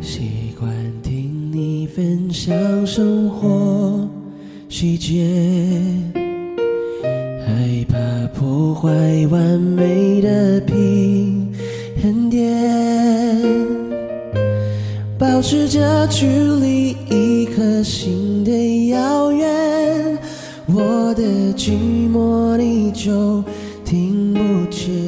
习惯听你分享生活细节，害怕破坏完美的平衡点，保持着距离一颗心的遥远，我的寂寞你就听不见。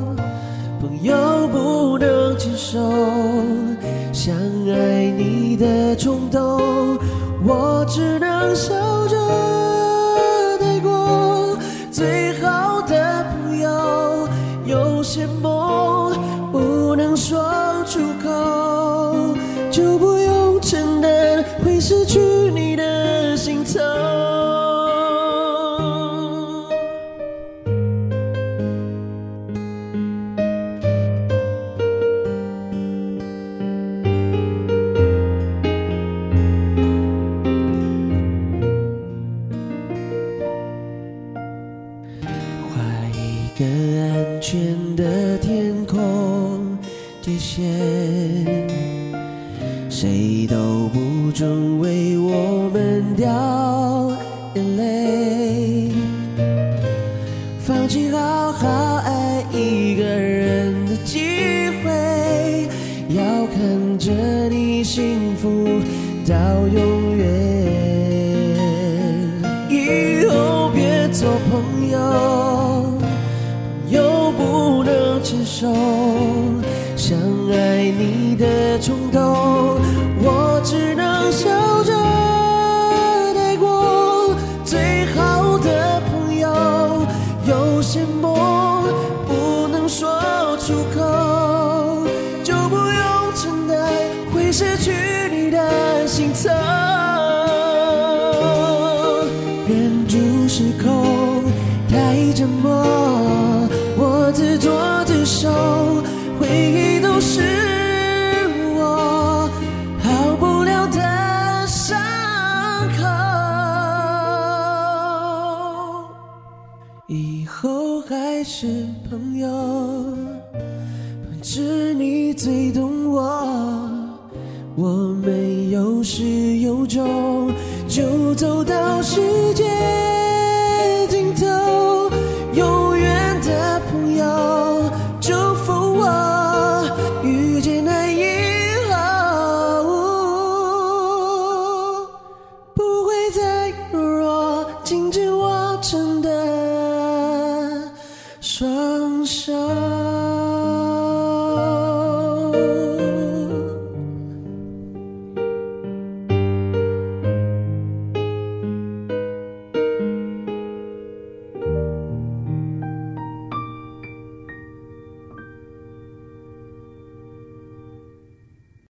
冲动，我只能笑安全的天空界限，谁都不准为我们掉眼泪。放弃好好爱一个人的机会，要看着你幸福到永爱你的冲动，我只能笑着带过。最好的朋友，有些梦不能说出口，就不用承担会失去你的心痛。忍住失控，太折磨，以后还是朋友，只你最懂我。我们有始有终，就走到世界